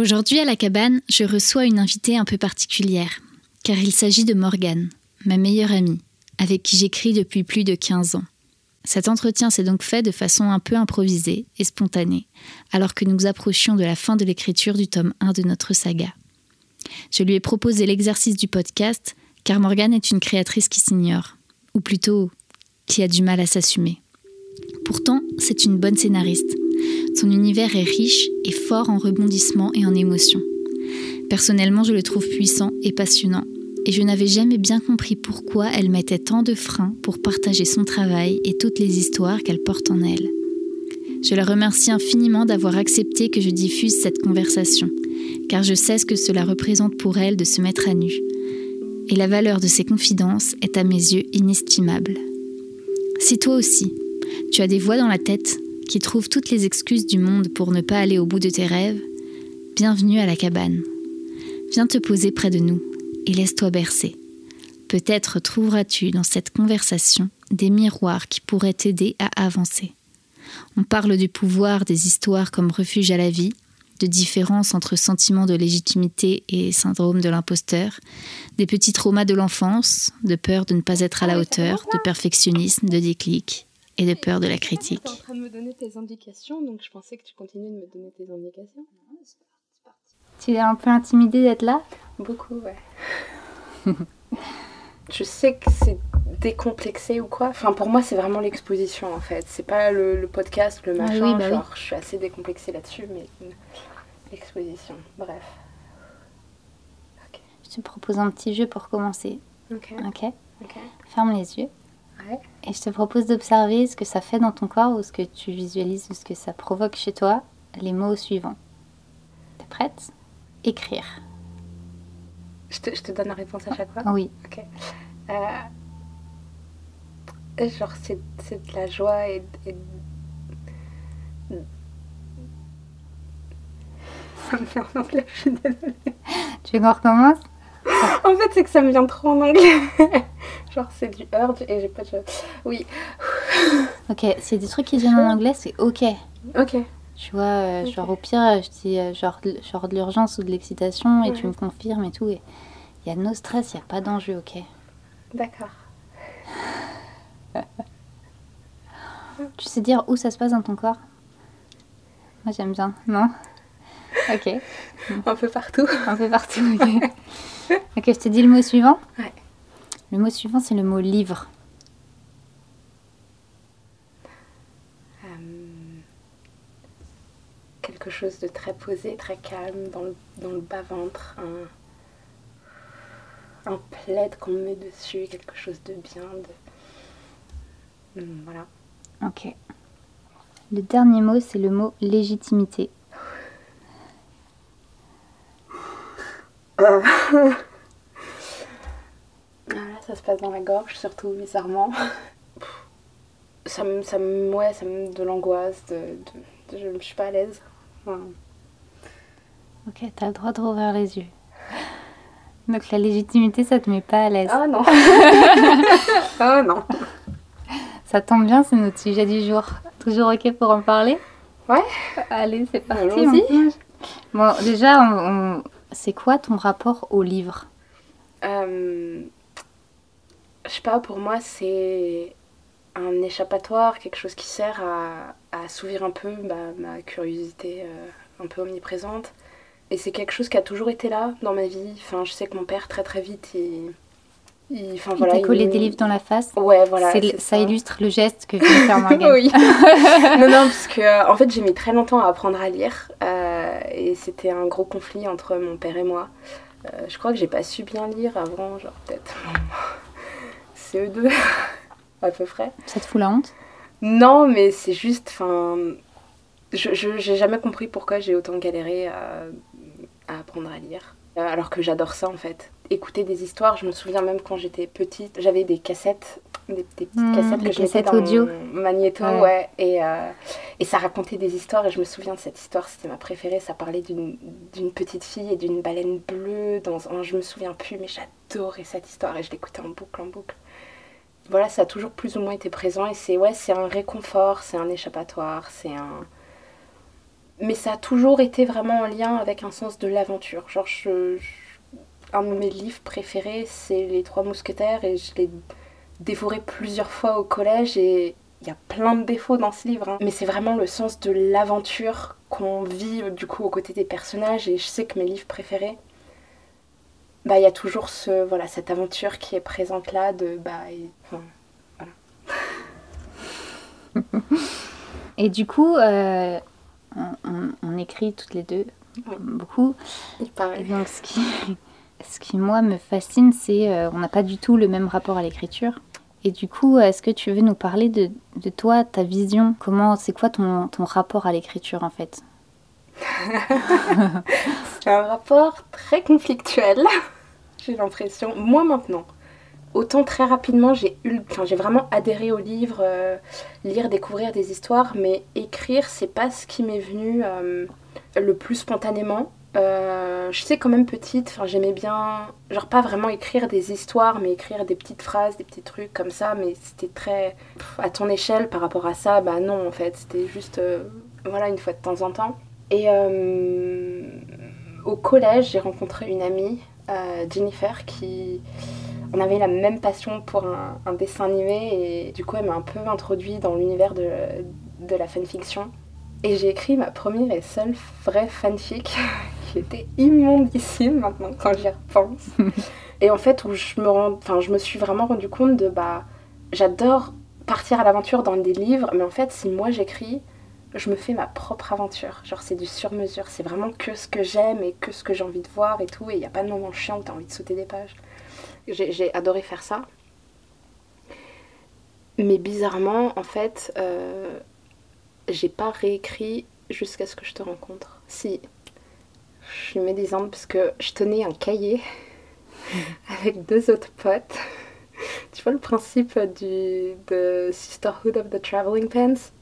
Aujourd'hui à la cabane, je reçois une invitée un peu particulière, car il s'agit de Morgane, ma meilleure amie, avec qui j'écris depuis plus de 15 ans. Cet entretien s'est donc fait de façon un peu improvisée et spontanée, alors que nous approchions de la fin de l'écriture du tome 1 de notre saga. Je lui ai proposé l'exercice du podcast, car Morgane est une créatrice qui s'ignore, ou plutôt qui a du mal à s'assumer. Pourtant, c'est une bonne scénariste. Son univers est riche et fort en rebondissements et en émotions. Personnellement, je le trouve puissant et passionnant, et je n'avais jamais bien compris pourquoi elle mettait tant de freins pour partager son travail et toutes les histoires qu'elle porte en elle. Je la remercie infiniment d'avoir accepté que je diffuse cette conversation, car je sais ce que cela représente pour elle de se mettre à nu. Et la valeur de ses confidences est à mes yeux inestimable. Si toi aussi, tu as des voix dans la tête qui trouvent toutes les excuses du monde pour ne pas aller au bout de tes rêves, bienvenue à la cabane. Viens te poser près de nous et laisse-toi bercer. Peut-être trouveras-tu dans cette conversation des miroirs qui pourraient t'aider à avancer. On parle du pouvoir des histoires comme refuge à la vie, de différence entre sentiment de légitimité et syndrome de l'imposteur, des petits traumas de l'enfance, de peur de ne pas être à la hauteur, de perfectionnisme, de déclic et de peur de la critique. Tu es en train de me donner tes indications, donc je pensais que tu continuais de me donner tes indications. Tu es un peu intimidée d'être là? Beaucoup, ouais. je sais que c'est décomplexé ou quoi. Enfin, pour moi, c'est vraiment l'exposition en fait. C'est pas le, podcast, le machin. oui, bah genre, je suis assez décomplexée là-dessus, mais l'exposition. Bref. Je te propose un petit jeu pour commencer. Ok. Ok? Ok. Ferme les yeux. Ouais. Et je te propose d'observer ce que ça fait dans ton corps ou ce que tu visualises ou ce que ça provoque chez toi, les mots suivants. T'es prête? Écrire. Je te, je te donne la réponse à chaque fois? Oui. Ok. Euh, genre, c'est de la joie et, et- je suis désolée. Tu veux qu'on recommence? En fait, c'est que ça me vient trop en anglais. genre, c'est du urge et j'ai pas de. Oui. Ok, a des trucs qui viennent en anglais, c'est ok. Ok. Tu vois, euh, genre au pire, je dis euh, genre, de- genre de l'urgence ou de l'excitation et tu me confirmes et tout. Il y a no stress, il n'y a pas d'enjeu, ok. D'accord. Tu sais dire où ça se passe dans ton corps? Moi j'aime bien, non? Ok, Un peu partout. un peu partout. Ok, Ok, je te dis le mot suivant Ouais. Le mot suivant, c'est le mot livre. Euh, quelque chose de très posé, très calme, dans le, dans le bas-ventre. Un, un plaid qu'on met dessus, quelque chose de bien. De... Hmm, voilà. Ok. Le dernier mot, c'est le mot légitimité. Ah, là, ça se passe dans la gorge, surtout bizarrement. Ça me, ça me, ouais, ça me de l'angoisse, de, de- de- je, je suis pas à l'aise. Ouais. Ok, t'as le droit de rouvrir les yeux. Donc la légitimité, ça te met pas à l'aise. Ah non. ah non. Ça tombe bien, c'est notre sujet du jour. Toujours ok pour en parler? Ouais. Allez, c'est parti. Allons-y. on- Bon, déjà, on- on- c'est quoi ton rapport au livre Euh, je sais pas, pour moi, c'est un échappatoire, quelque chose qui sert à, à assouvir un peu bah, ma curiosité euh, un peu omniprésente. Et c'est quelque chose qui a toujours été là dans ma vie. Enfin, je sais que mon père, très très vite, il. Il enfin, voilà, collé il- des livres dans la face? Ouais, voilà. C'est- ça, illustre le geste que vient de faire Morgane. oui. non, non, parce que euh, en fait, j'ai mis très longtemps à apprendre à lire. euh, et c'était un gros conflit entre mon père et moi. Euh, je crois que j'ai pas su bien lire avant, genre peut-être CE2, à peu près. Ça te fout la honte? Non, mais c'est juste, enfin. Je je- j'ai jamais compris pourquoi j'ai autant galéré à, à apprendre à lire. Euh, Alors que j'adore ça en fait. Écouter des histoires, je me souviens même quand j'étais petite, j'avais des cassettes, des, des petites Mmh, cassettes que je mettais cassettes dans audio. mon magnéto, Ouais. ouais. et, euh, et ça racontait des histoires et je me souviens de cette histoire, c'était ma préférée. Ça parlait d'une d'une petite fille et d'une baleine bleue dans un. Je me souviens plus, mais j'adorais cette histoire et je l'écoutais en boucle, en boucle voilà, ça a toujours plus ou moins été présent et c'est ouais, c'est un réconfort, c'est un échappatoire, c'est un mais ça a toujours été vraiment en lien avec un sens de l'aventure. Genre, un de mes livres préférés, c'est Les Trois Mousquetaires, et je l'ai dévoré plusieurs fois au collège, et il y a plein de défauts dans ce livre, hein. mais c'est vraiment le sens de l'aventure qu'on vit du coup aux côtés des personnages, et je sais que mes livres préférés, bah il y a toujours ce voilà cette aventure qui est présente là de bah voilà. et du coup, euh, on, écrit toutes les deux beaucoup. Et donc ce qui, ce qui moi me fascine, c'est euh, on n'a pas du tout le même rapport à l'écriture. Et du coup, est-ce que tu veux nous parler de, de toi, ta vision? Comment, c'est quoi ton, ton rapport à l'écriture en fait? C'est un rapport très conflictuel, j'ai l'impression. Moi maintenant, autant très rapidement, j'ai eu, enfin, j'ai vraiment adhéré au livre, euh, lire, découvrir des histoires, mais écrire, c'est pas ce qui m'est venu euh, le plus spontanément. Euh, je sais quand même petite, enfin j'aimais bien, genre pas vraiment écrire des histoires, mais écrire des petites phrases, des petits trucs comme ça, mais c'était très à ton échelle par rapport à ça, bah non en fait, c'était juste voilà une fois de temps en temps. Et au collège, j'ai rencontré une amie, Jennifer, qui on avait la même passion pour un, dessin animé et du coup elle m'a un peu introduit dans l'univers de, de la fanfiction. Et j'ai écrit ma première et seule vraie fanfic qui était immondissime maintenant quand j'y repense. et en fait où je me, je suis vraiment rendu compte de bah j'adore partir à l'aventure dans des livres mais en fait si moi j'écris je me fais ma propre aventure. Genre, c'est du sur-mesure. C'est vraiment que ce que j'aime et que ce que j'ai envie de voir et tout. Et il n'y a pas de moment chiant où tu as envie de sauter des pages. J'ai adoré faire ça. Mais bizarrement, en fait, euh, j'ai pas réécrit jusqu'à ce que je te rencontre. Si, je suis médisante parce que je tenais un cahier avec deux autres potes. tu vois le principe du de Sisterhood of the Traveling Pants?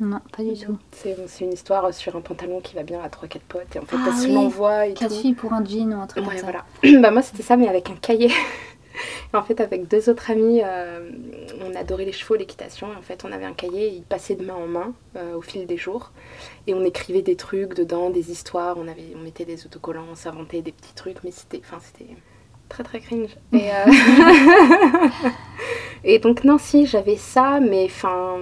Non, pas du tout. C'est une histoire sur un pantalon qui va bien à 3-4 potes. Et en fait, ah, se l'envoie et Quatre filles pour un jean ou un truc comme ça. voilà. bah, moi, c'était ça, mais avec un cahier. et en fait, avec deux autres amis, euh, on adorait les chevaux, l'équitation. Et en fait, on avait un cahier, il passait de main en main euh, au fil des jours. Et on écrivait des trucs dedans, des histoires. On, avait, on mettait des autocollants, on s'inventait des petits trucs. Mais c'était très très cringe. Et, euh, et donc, non, si, j'avais ça, mais enfin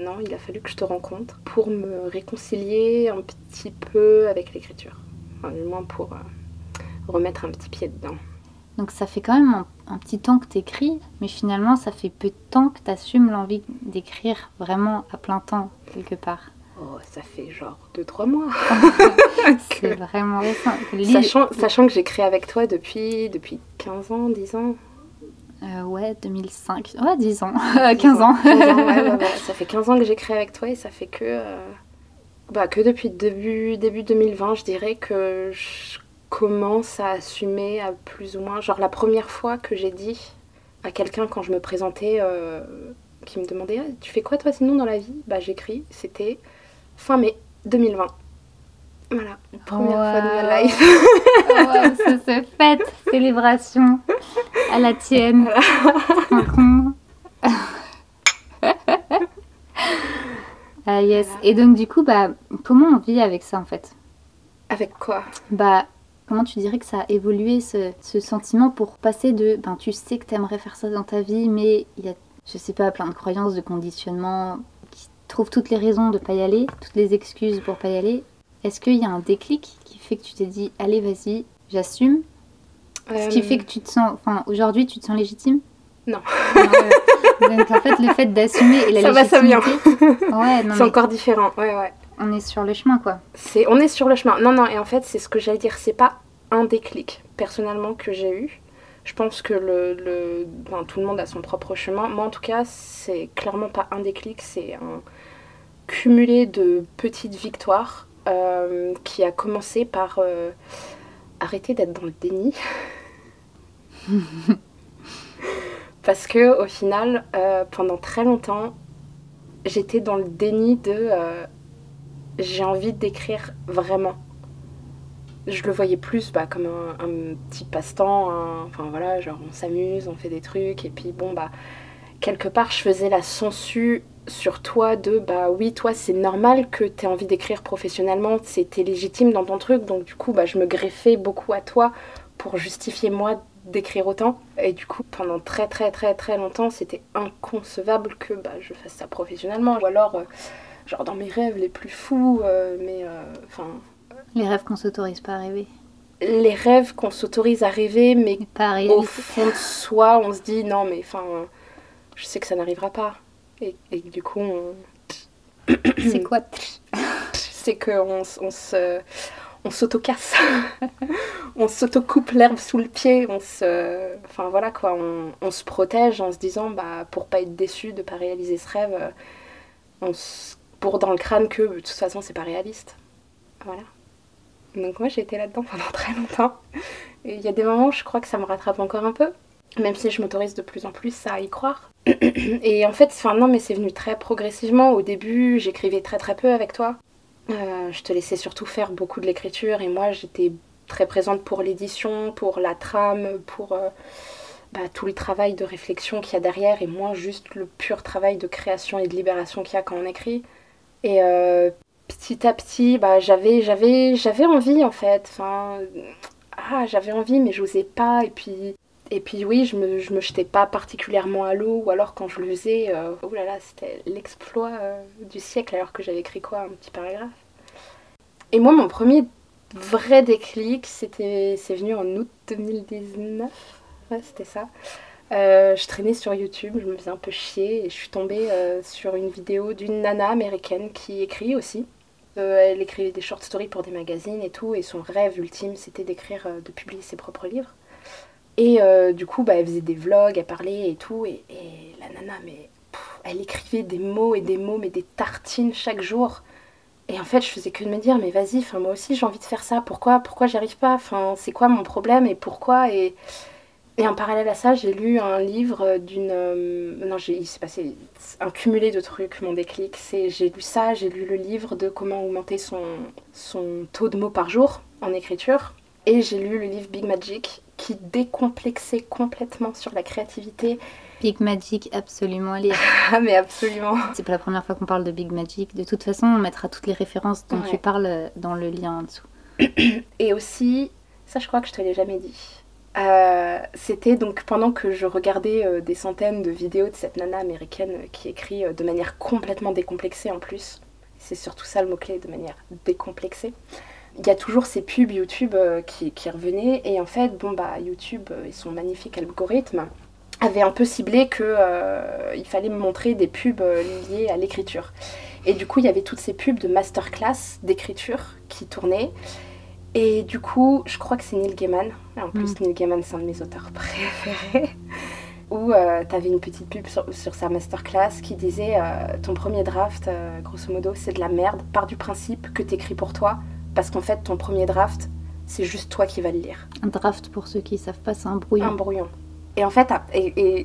non, il a fallu que je te rencontre pour me réconcilier un petit peu avec l'écriture. Enfin, du moins pour euh, remettre un petit pied dedans. Donc ça fait quand même un, petit temps que tu écris, mais finalement ça fait peu de temps que tu assumes l'envie d'écrire vraiment à plein temps quelque part. Oh, ça fait genre 2-3 mois. C'est vraiment récent. Sachant, sachant que j'écris avec toi depuis, depuis 15 ans, 10 ans. Euh, ouais, 2005. Ouais, 10 ans. 15 ans. Ça fait 15 ans que j'écris avec toi et ça fait que. Euh, bah, que depuis début, début 2020, je dirais que je commence à assumer à plus ou moins. Genre, la première fois que j'ai dit à quelqu'un quand je me présentais, euh, qui me demandait ah, Tu fais quoi toi sinon dans la vie? Bah, j'écris. C'était fin mai 2020. Voilà, première fois de ma life. wow, se fête, célébration à la tienne. ah yes. Et donc du coup, bah, comment on vit avec ça en fait? Avec quoi? Bah, comment tu dirais que ça a évolué ce, ce sentiment pour passer de, ben tu sais que tu aimerais faire ça dans ta vie, mais il y a, je sais pas, plein de croyances, de conditionnements qui trouvent toutes les raisons de pas y aller, toutes les excuses pour pas y aller, est-ce qu'il y a un déclic qui fait que tu t'es dit, allez, vas-y, j'assume? Ce qui fait que tu te sens. Enfin, aujourd'hui, tu te sens légitime? Non. Donc, en fait, le fait d'assumer et la ça Va, ça vient. ouais, c'est encore différent. Ouais, ouais. On est sur le chemin, quoi. C'est, on est sur le chemin. Non, non, et en fait, c'est ce que j'allais dire. C'est pas un déclic, personnellement, que j'ai eu. Je pense que le, le tout le monde a son propre chemin. Moi, en tout cas, c'est clairement pas un déclic, c'est un cumulé de petites victoires euh, qui a commencé par euh, arrêter d'être dans le déni. Parce que au final, euh, pendant très longtemps, j'étais dans le déni de j'ai envie d'écrire vraiment. Je le voyais plus bah, comme un, petit passe-temps, enfin voilà, genre on s'amuse, on fait des trucs, et puis bon bah quelque part, je faisais la censure sur toi de bah oui, toi, c'est normal que tu envie d'écrire professionnellement, c'était légitime dans ton truc, donc du coup, bah, je me greffais beaucoup à toi pour justifier moi d'écrire autant. Et du coup, pendant très très très très longtemps, c'était inconcevable que bah, je fasse ça professionnellement. Ou alors, euh, genre dans mes rêves les plus fous, euh, mais euh, enfin. les rêves qu'on s'autorise pas à rêver. Les rêves qu'on s'autorise à rêver, mais, pas au fond de soi, on se dit non, mais enfin, je sais que ça n'arrivera pas. Et, et, du coup, on. C'est quoi? C'est qu'on on se on s'auto-casse, on s'auto-coupe l'herbe sous le pied, on se, enfin voilà quoi, on, se protège en se disant bah pour pas être déçu de pas réaliser ce rêve, euh, on se pour dans le crâne que de toute façon c'est pas réaliste, voilà. Donc moi j'ai été là-dedans pendant très longtemps. Et il y a des moments où je crois que ça me rattrape encore un peu, même si je m'autorise de plus en plus à y croire. Et en fait, enfin non, mais c'est venu très progressivement. Au début, j'écrivais très très peu avec toi. Euh, je te laissais surtout faire beaucoup de l'écriture et moi j'étais très présente pour l'édition, pour la trame, pour euh, bah, tout le travail de réflexion qu'il y a derrière et moins juste le pur travail de création et de libération qu'il y a quand on écrit. Et euh, petit à petit, bah, j'avais, j'avais, j'avais envie en fait. Ah, j'avais envie mais j'osais pas et puis et puis oui, je me, je me jetais pas particulièrement à l'eau, ou alors quand je le faisais, euh, oh là là, c'était l'exploit euh, du siècle, alors que j'avais écrit quoi, un petit paragraphe. Et moi, mon premier vrai déclic, c'était, c'est venu en août 2019, ouais, c'était ça. Euh, je traînais sur YouTube, je me faisais un peu chier, et je suis tombée sur une vidéo d'une nana américaine qui écrit aussi. elle écrivait des short stories pour des magazines et tout, et son rêve ultime, c'était d'écrire, de publier ses propres livres. Et euh, du coup, bah, elle faisait des vlogs, elle parlait et tout. Et, la nana, mais elle écrivait des mots et des mots, mais des tartines chaque jour. Et en fait, je faisais que de me dire, mais vas-y, moi aussi j'ai envie de faire ça. Pourquoi Pourquoi j'y arrive pas? Enfin, c'est quoi mon problème et pourquoi? Et, et en parallèle à ça, j'ai lu un livre d'une. Euh, non, il s'est passé un cumulé de trucs, mon déclic. C'est j'ai lu ça, j'ai lu le livre de comment augmenter son, son taux de mots par jour en écriture. Et j'ai lu le livre Big Magic qui décomplexait complètement sur la créativité. Big Magic, absolument lire. ah, mais absolument. C'est pas la première fois qu'on parle de Big Magic. De toute façon, on mettra toutes les références dont tu parles dans le lien en dessous. Et aussi, ça, je crois que je te l'ai jamais dit. Euh, c'était donc pendant que je regardais euh, des centaines de vidéos de cette nana américaine qui écrit euh, de manière complètement décomplexée en plus. C'est surtout ça le mot-clé, de manière décomplexée il y a toujours ces pubs YouTube euh, qui, revenaient. Et en fait bon bah YouTube euh, et son magnifique algorithme avait un peu ciblé que euh, il fallait me montrer des pubs liées à l'écriture. Et du coup il y avait toutes ces pubs de masterclass d'écriture qui tournaient. Et du coup je crois que c'est Neil Gaiman en plus mm. Neil Gaiman c'est un de mes auteurs préférés où tu avais une petite pub sur, sur sa masterclass qui disait ton premier draft grosso modo c'est de la merde. Part du principe que t'écris pour toi parce qu'en fait, ton premier draft, c'est juste toi qui vas le lire. Un draft, pour ceux qui ne savent pas, c'est un brouillon. Un brouillon. Et en fait, et,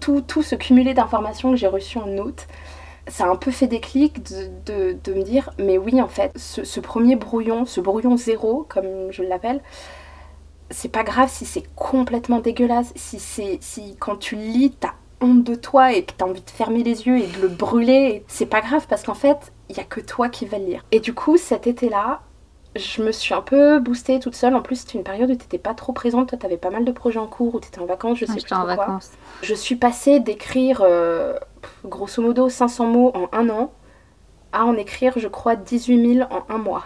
tout, tout, ce cumulé d'informations que j'ai reçu en août, ça a un peu fait des clics de, de, me dire, mais oui, en fait, ce, premier brouillon, ce brouillon zéro, comme je l'appelle, c'est pas grave si c'est complètement dégueulasse, si c'est si quand tu lis, t'as honte de toi et que t'as envie de fermer les yeux et de le brûler, c'est pas grave parce qu'en fait, il y a que toi qui vas le lire. Et du coup, cet été-là, je me suis un peu boostée toute seule. En plus, c'était une période où t'étais pas trop présente. Toi, t'avais pas mal de projets en cours, où t'étais en vacances, je sais plus en vacances. Je suis passée d'écrire euh, grosso modo 500 mots en un an à en écrire, je crois, 18 000 en un mois.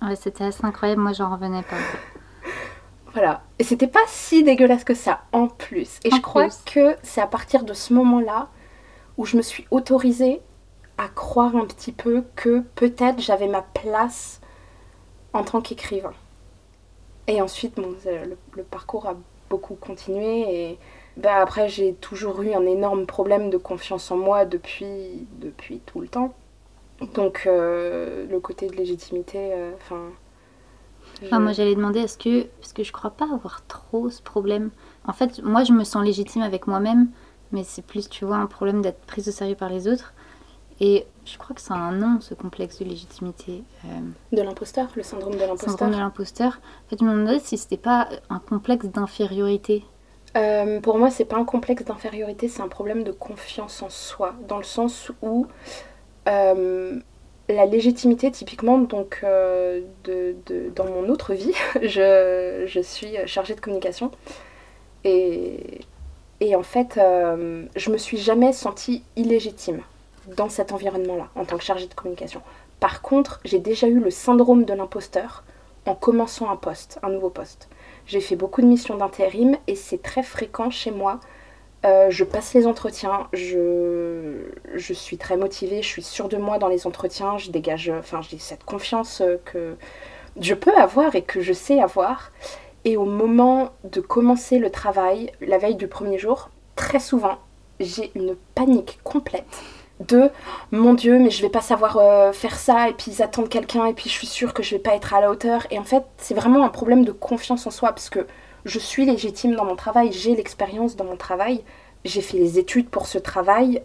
Ouais, c'était assez incroyable. Moi, j'en revenais pas. voilà. Et c'était pas si dégueulasse que ça, en plus. Et je crois que c'est à partir de ce moment-là où je me suis autorisée à croire un petit peu que peut-être j'avais ma place en tant qu'écrivain. Et ensuite, bon, le, parcours a beaucoup continué et bah, après j'ai toujours eu un énorme problème de confiance en moi depuis, depuis tout le temps. Donc euh, le côté de légitimité, euh, enfin... Ah, moi j'allais demander est-ce que, parce que je crois pas avoir trop ce problème. En fait, moi je me sens légitime avec moi-même, mais c'est plus, tu vois, un problème d'être prise au sérieux par les autres. Et je crois que c'est un nom, ce complexe de légitimité. Euh, de l'imposteur, le syndrome de l'imposteur. Syndrome de l'imposteur. En fait, je me demandais si c'était pas un complexe d'infériorité. Euh, pour moi, c'est pas un complexe d'infériorité, c'est un problème de confiance en soi, dans le sens où euh, la légitimité, typiquement, donc de, de- dans mon autre vie, je, je suis chargée de communication et, et en fait, je me suis jamais sentie illégitime dans cet environnement-là en tant que chargée de communication. Par contre, j'ai déjà eu le syndrome de l'imposteur en commençant un poste, un nouveau poste. J'ai fait beaucoup de missions d'intérim et c'est très fréquent chez moi. Euh, je passe les entretiens, je, je suis très motivée, je suis sûre de moi dans les entretiens, je dégage, enfin j'ai cette confiance que je peux avoir et que je sais avoir. Et au moment de commencer le travail, la veille du premier jour, très souvent, j'ai une panique complète de mon Dieu, mais je vais pas savoir euh, faire ça, et puis ils attendent quelqu'un, et puis je suis sûre que je vais pas être à la hauteur. Et en fait, c'est vraiment un problème de confiance en soi, parce que je suis légitime dans mon travail, j'ai l'expérience dans mon travail, j'ai fait les études pour ce travail.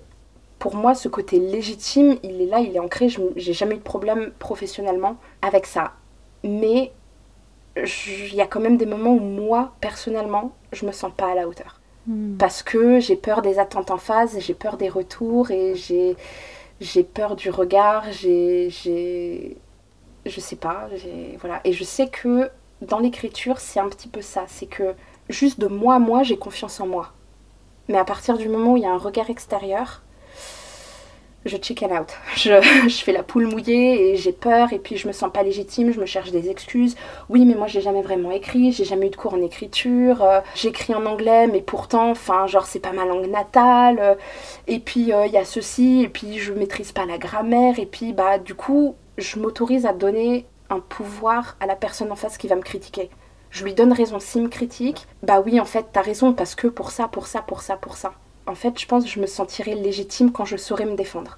Pour moi, ce côté légitime, il est là, il est ancré, j'ai jamais eu de problème professionnellement avec ça. Mais il y a quand même des moments où moi, personnellement, je me sens pas à la hauteur Hmm. parce que j'ai peur des attentes en phase, j'ai peur des retours et j'ai j'ai peur du regard, j'ai j'ai je sais pas, voilà et je sais que dans l'écriture, c'est un petit peu ça, c'est que juste de moi à moi, j'ai confiance en moi. Mais à partir du moment où il y a un regard extérieur, je chicken out. Je, je fais la poule mouillée et j'ai peur et puis je me sens pas légitime, je me cherche des excuses. Oui, mais moi j'ai jamais vraiment écrit, j'ai jamais eu de cours en écriture, euh, j'écris en anglais, mais pourtant, enfin, genre c'est pas ma langue natale. euh, et puis euh, il y a ceci, et puis je maîtrise pas la grammaire, et puis bah du coup, je m'autorise à donner un pouvoir à la personne en face qui va me critiquer. Je lui donne raison s'il me critique, bah oui, en fait, t'as raison, parce que pour ça, pour ça, pour ça, pour ça. En fait, je pense que je me sentirai légitime quand je saurai me défendre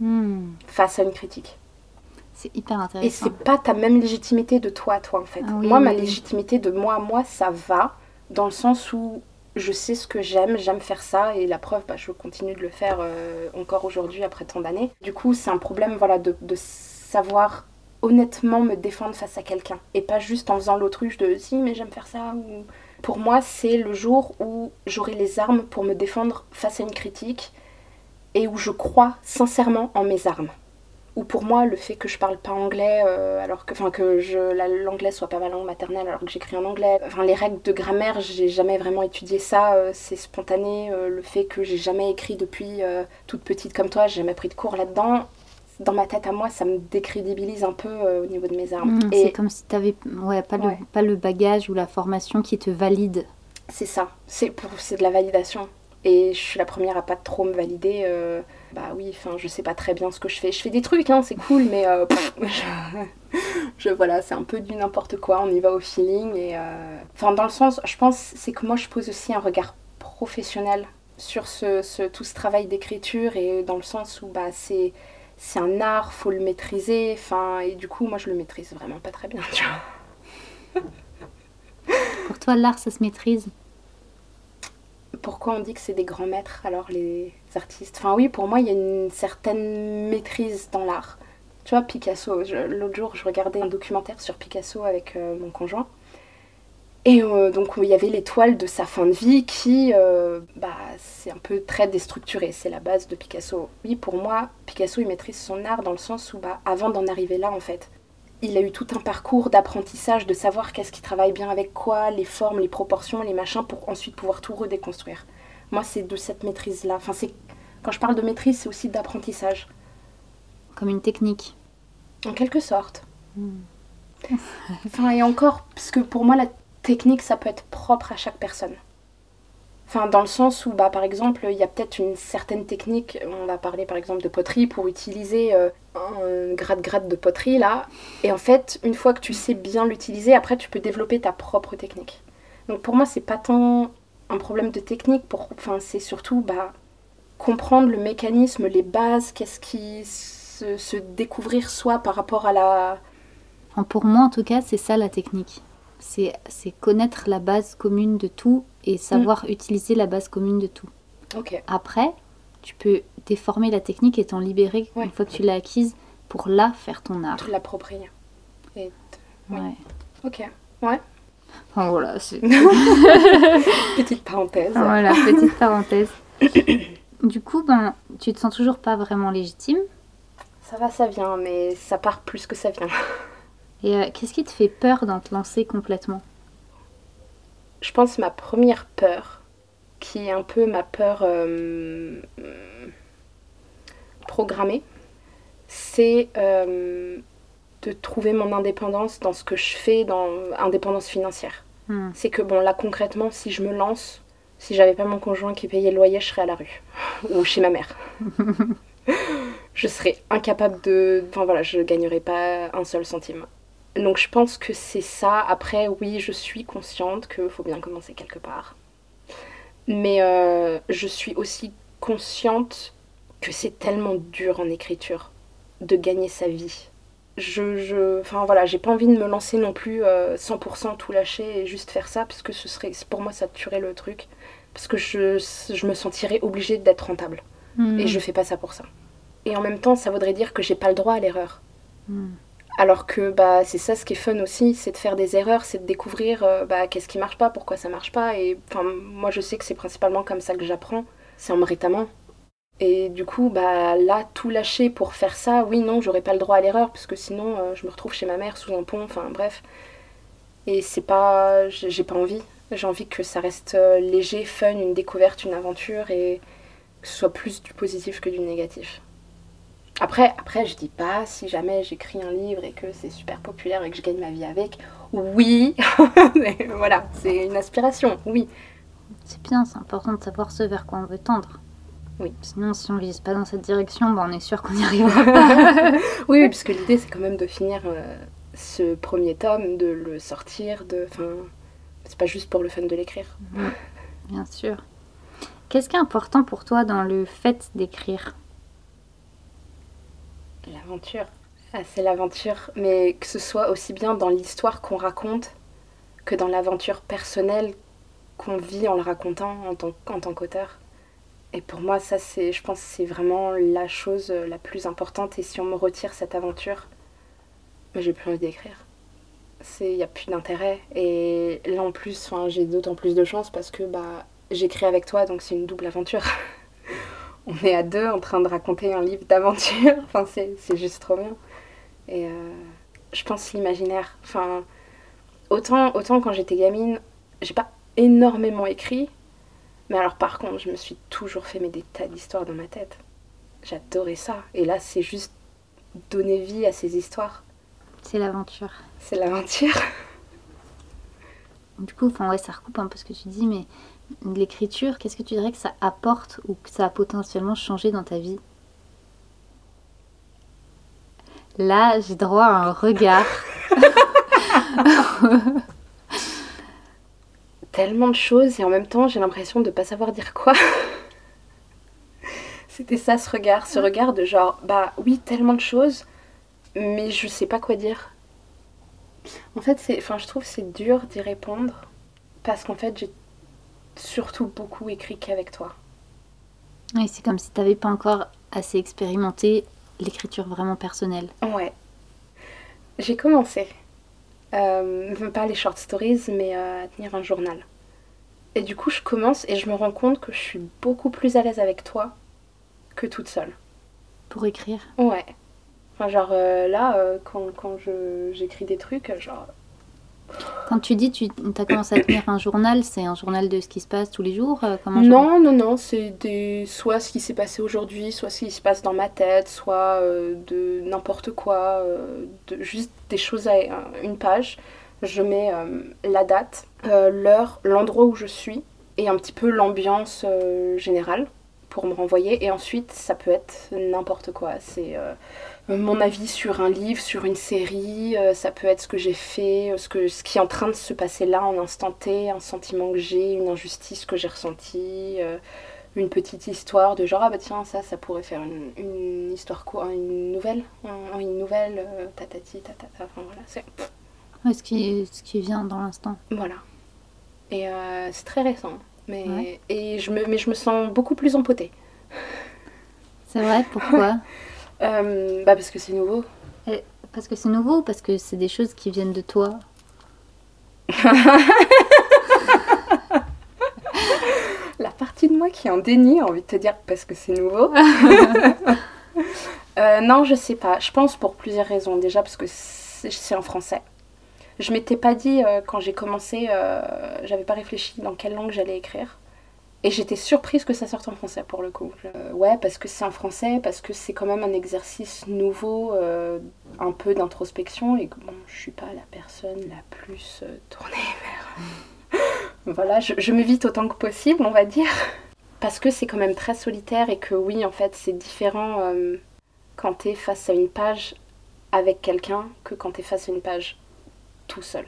Hmm. face à une critique. C'est hyper Et intéressant. c'est pas ta même légitimité de toi à toi en fait. Ah oui, moi, ma légitimité de moi à moi, ça va dans le sens où je sais ce que j'aime, j'aime faire ça et la preuve, bah, je continue de le faire euh, encore aujourd'hui après tant d'années. Du coup, c'est un problème voilà, de, de savoir honnêtement me défendre face à quelqu'un et pas juste en faisant l'autruche de si mais j'aime faire ça ou pour moi c'est le jour où j'aurai les armes pour me défendre face à une critique et où je crois sincèrement en mes armes. Ou pour moi le fait que je parle pas anglais euh, alors que enfin que l'anglais soit pas ma langue maternelle alors que j'écris en anglais. Enfin les règles de grammaire j'ai jamais vraiment étudié ça euh, c'est spontané euh, le fait que j'ai jamais écrit depuis toute petite comme toi j'ai jamais pris de cours là-dedans dans ma tête à moi ça me décrédibilise un peu euh, au niveau de mes armes. Hmm, et C'est comme si tu avais ouais, pas, Ouais. Le, pas le bagage ou la formation qui te valide. c'est ça. C'est pour de la validation. Et je suis la première à pas trop me valider euh, bah oui enfin je sais pas très bien ce que je fais. Je fais des trucs hein c'est cool mais euh, pff, je, je- voilà c'est un peu du n'importe quoi. On y va au feeling et enfin dans le sens je pense c'est que moi je pose aussi un regard professionnel sur ce, ce- tout ce travail d'écriture et dans le sens où bah c'est c'est un art faut le maîtriser enfin et du coup moi je le maîtrise vraiment pas très bien tu vois Pour toi, l'art, ça se maîtrise? pourquoi on dit que c'est des grands maîtres alors les artistes? Enfin oui, pour moi, il y a une certaine maîtrise dans l'art. Tu vois, Picasso, l'autre jour, je regardais un documentaire sur Picasso avec euh, mon conjoint. Et euh, donc, il y avait les toiles de sa fin de vie qui, euh, bah, c'est un peu très déstructuré. C'est la base de Picasso. Oui, pour moi, Picasso, il maîtrise son art dans le sens où, bah, avant d'en arriver là, en fait, il a eu tout un parcours d'apprentissage, de savoir qu'est-ce qui travaille bien avec quoi, les formes, les proportions, les machins, pour ensuite pouvoir tout redéconstruire. Moi, c'est de cette maîtrise-là. Enfin, c'est quand je parle de maîtrise, c'est aussi d'apprentissage, Comme une technique. en quelque sorte. Hmm. Enfin, et encore, parce que pour moi, la technique, ça peut être propre à chaque personne. Enfin, dans le sens où, bah, par exemple, il y a peut-être une certaine technique, on va parler par exemple de poterie, pour utiliser euh, un grade-grade de poterie, là. Et en fait, une fois que tu sais bien l'utiliser, après, tu peux développer ta propre technique. Donc pour moi, c'est pas tant un problème de technique, pour... enfin, c'est surtout bah, comprendre le mécanisme, les bases, qu'est-ce qui se, se découvrir soi par rapport à la... Pour moi, en tout cas, c'est ça la technique. C'est connaître la base commune de tout et savoir utiliser la base commune de tout. Après, tu peux déformer la technique et t'en libérer Ouais. une fois que tu l'as acquise pour là faire ton art. Te l'approprier. Et... Oui. Ouais. Ok. Ouais. Enfin voilà, c'est... petite parenthèse. Voilà, petite parenthèse. du coup, ben, tu te sens toujours pas vraiment légitime Ça va, ça vient, mais ça part plus que ça vient. Et euh, qu'est-ce qui te fait peur d'en te lancer complètement? Je pense ma première peur, qui est un peu ma peur euh, programmée, c'est euh, de trouver mon indépendance dans ce que je fais, dans indépendance financière. Hmm. C'est que bon, là concrètement, si je me lance, si j'avais pas mon conjoint qui payait le loyer, je serais à la rue ou chez ma mère. je serais incapable de. Enfin voilà, je gagnerais pas un seul centime. Donc je pense que c'est ça. Après, oui, je suis consciente qu'il faut bien commencer quelque part. Mais euh, je suis aussi consciente que c'est tellement dur en écriture de gagner sa vie. Je, je, enfin voilà, j'ai pas envie de me lancer non plus 100% euh, tout lâcher et juste faire ça parce que ce serait, pour moi, ça tuerait le truc parce que je, je me sentirais obligée d'être rentable Hmm. et je fais pas ça pour ça. Et en même temps, ça voudrait dire que j'ai pas le droit à l'erreur. Hmm. Alors que bah c'est ça ce qui est fun aussi, c'est de faire des erreurs, c'est de découvrir euh, bah, qu'est-ce qui marche pas, pourquoi ça marche pas. Et moi je sais que c'est principalement comme ça que j'apprends, c'est en me rétamant. Et du coup bah là tout lâcher pour faire ça, oui non j'aurais pas le droit à l'erreur parce que sinon euh, je me retrouve chez ma mère sous un pont, enfin bref. Et c'est pas, j'ai j'ai pas envie. J'ai envie que ça reste euh, léger, fun, une découverte, une aventure et que ce soit plus du positif que du négatif. Après, après, je dis pas si jamais j'écris un livre et que c'est super populaire et que je gagne ma vie avec. Oui, Mais voilà, c'est une aspiration, oui. C'est bien, c'est important de savoir ce vers quoi on veut tendre. Oui. Sinon, si on vise pas dans cette direction, ben, on est sûr qu'on y arrivera pas. Oui, oui, parce que l'idée c'est quand même de finir euh, ce premier tome, de le sortir, de. Enfin, c'est pas juste pour le fun de l'écrire. bien sûr. Qu'est-ce qui est important pour toi dans le fait d'écrire? L'aventure. C'est l'aventure, mais que ce soit aussi bien dans l'histoire qu'on raconte que dans l'aventure personnelle qu'on vit en le racontant en tant, qu'auteur. Et pour moi, ça, c'est, je pense, c'est vraiment la chose la plus importante. Et si on me retire cette aventure, j'ai plus envie d'écrire. Il n'y a plus d'intérêt. Et là, en plus, j'ai d'autant plus de chance parce que bah, j'écris avec toi, donc c'est une double aventure. on est à deux en train de raconter un livre d'aventure. Enfin, c'est, c'est juste trop bien. Et euh, je pense l'imaginaire. Enfin, autant, autant quand j'étais gamine, j'ai pas énormément écrit. Mais alors, par contre, je me suis toujours fait mais, des tas d'histoires dans ma tête. J'adorais ça. Et là, c'est juste donner vie à ces histoires. C'est l'aventure. C'est l'aventure. Du coup, enfin ouais, ça recoupe un peu ce que tu dis, mais l'écriture, qu'est-ce que tu dirais que ça apporte ou que ça a potentiellement changé dans ta vie? Là, j'ai droit à un regard. Tellement de choses et en même temps, j'ai l'impression de pas savoir dire quoi. C'était ça ce regard, ce regard de genre, bah oui, tellement de choses, mais je sais pas quoi dire. En fait, c'est, enfin, je trouve que c'est dur d'y répondre parce qu'en fait, j'ai surtout beaucoup écrit qu'avec toi. Oui, c'est comme si tu n'avais pas encore assez expérimenté l'écriture vraiment personnelle. Ouais. J'ai commencé, euh, pas les short stories, mais euh, à tenir un journal. Et du coup, je commence et je me rends compte que je suis beaucoup plus à l'aise avec toi que toute seule. Pour écrire Ouais. Enfin, genre euh, là, quand, quand je- j'écris des trucs, genre. Quand tu dis tu as commencé à tenir un journal, c'est un journal de ce qui se passe tous les jours euh, Non, non, non, c'est des... soit ce qui s'est passé aujourd'hui, soit ce qui se passe dans ma tête, soit euh, de n'importe quoi, euh, de... juste des choses à une page. Je mets la date, l'heure, l'endroit où je suis et un petit peu l'ambiance générale pour me renvoyer. Et ensuite, ça peut être n'importe quoi. C'est euh, mon avis sur un livre, sur une série, euh, ça peut être ce que j'ai fait, euh, ce, que, ce qui est en train de se passer là en instant T, un sentiment que j'ai, une injustice que j'ai ressentie, euh, une petite histoire de genre, ah bah tiens, ça, ça pourrait faire une, une histoire quoi, une nouvelle, un- une nouvelle, tatati, tatata, enfin voilà, c'est... Ouais, ce, qui, ce qui vient dans l'instant. Voilà. Et c'est très récent, mais, Ouais. et je me, mais je me sens beaucoup plus empotée. C'est vrai, pourquoi? Euh, bah parce que c'est nouveau. Parce que c'est nouveau ou parce que c'est des choses qui viennent de toi? La partie de moi qui est en déni, envie de te dire parce que c'est nouveau. Euh, non, je sais pas. Je pense pour plusieurs raisons. Déjà parce que c'est en français. Je m'étais pas dit euh, quand j'ai commencé, euh, j'avais pas réfléchi dans quelle langue j'allais écrire. Et j'étais surprise que ça sorte en français pour le coup. ouais, parce que c'est en français, parce que c'est quand même un exercice nouveau, euh, un peu d'introspection, et que bon, je suis pas la personne la plus tournée vers. voilà, je, je m'évite autant que possible, on va dire. Parce que c'est quand même très solitaire et que oui, en fait, c'est différent quand t'es face à une page avec quelqu'un que quand t'es face à une page tout seul.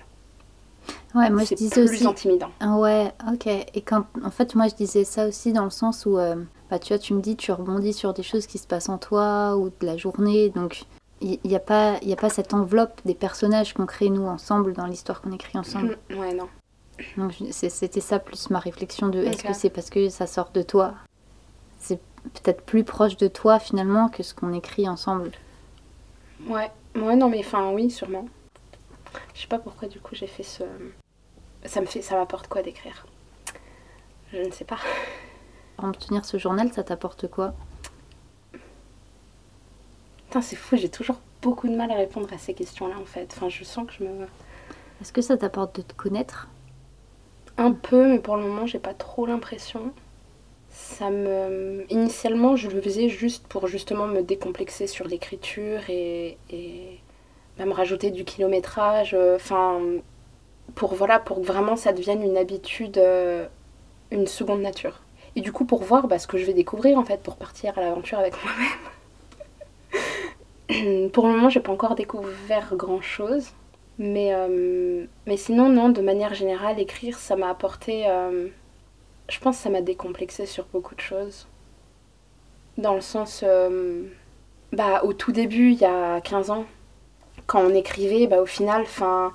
Ouais, moi je disais plus aussi. intimidant. Ah ouais, ok. Et quand, en fait, moi je disais ça aussi dans le sens où, euh, bah, tu vois, tu me dis, tu rebondis sur des choses qui se passent en toi ou de la journée, donc il n'y a pas, il a pas cette enveloppe des personnages qu'on crée nous ensemble dans l'histoire qu'on écrit ensemble. Mm, ouais, non. Donc c'était ça plus ma réflexion de, est-ce que c'est parce que ça sort de toi? C'est peut-être plus proche de toi finalement que ce qu'on écrit ensemble. Ouais, ouais, non, mais enfin, oui, sûrement. Je sais pas pourquoi du coup j'ai fait ce. Ça me fait, ça m'apporte quoi d'écrire? Je ne sais pas. En tenir ce journal, ça t'apporte quoi? Putain, c'est fou, j'ai toujours beaucoup de mal à répondre à ces questions-là en fait. Enfin, je sens que je me. Est-ce que ça t'apporte de te connaître? Un peu, mais pour le moment, j'ai pas trop l'impression. Ça me. Initialement, je le faisais juste pour justement me décomplexer sur l'écriture et, et même rajouter du kilométrage. euh, Enfin, pour voilà, pour que vraiment ça devienne une habitude, euh, une seconde nature. Et du coup, pour voir bah, ce que je vais découvrir en fait, pour partir à l'aventure avec moi-même. pour le moment, j'ai pas encore découvert grand chose. Mais, euh, mais sinon, non, de manière générale, écrire, ça m'a apporté. je pense que ça m'a décomplexé sur beaucoup de choses. Dans le sens. bah, au tout début, il y a 15 ans, quand on écrivait, bah, au final, fin,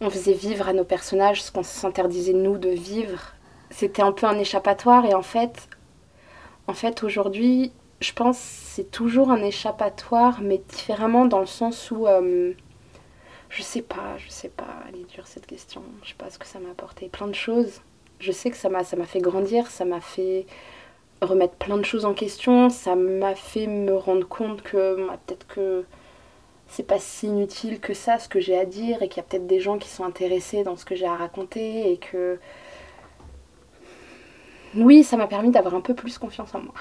on faisait vivre à nos personnages ce qu'on s'interdisait nous de vivre. C'était un peu un échappatoire et en fait, en fait aujourd'hui, je pense c'est toujours un échappatoire, mais différemment dans le sens où, euh, je sais pas, je sais pas, elle est dure cette question. Je sais pas ce que ça m'a apporté, plein de choses. Je sais que ça m'a, ça m'a fait grandir, ça m'a fait remettre plein de choses en question, ça m'a fait me rendre compte que bah, peut-être que c'est pas si inutile que ça ce que j'ai à dire et qu'il y a peut-être des gens qui sont intéressés dans ce que j'ai à raconter et que oui ça m'a permis d'avoir un peu plus confiance en moi.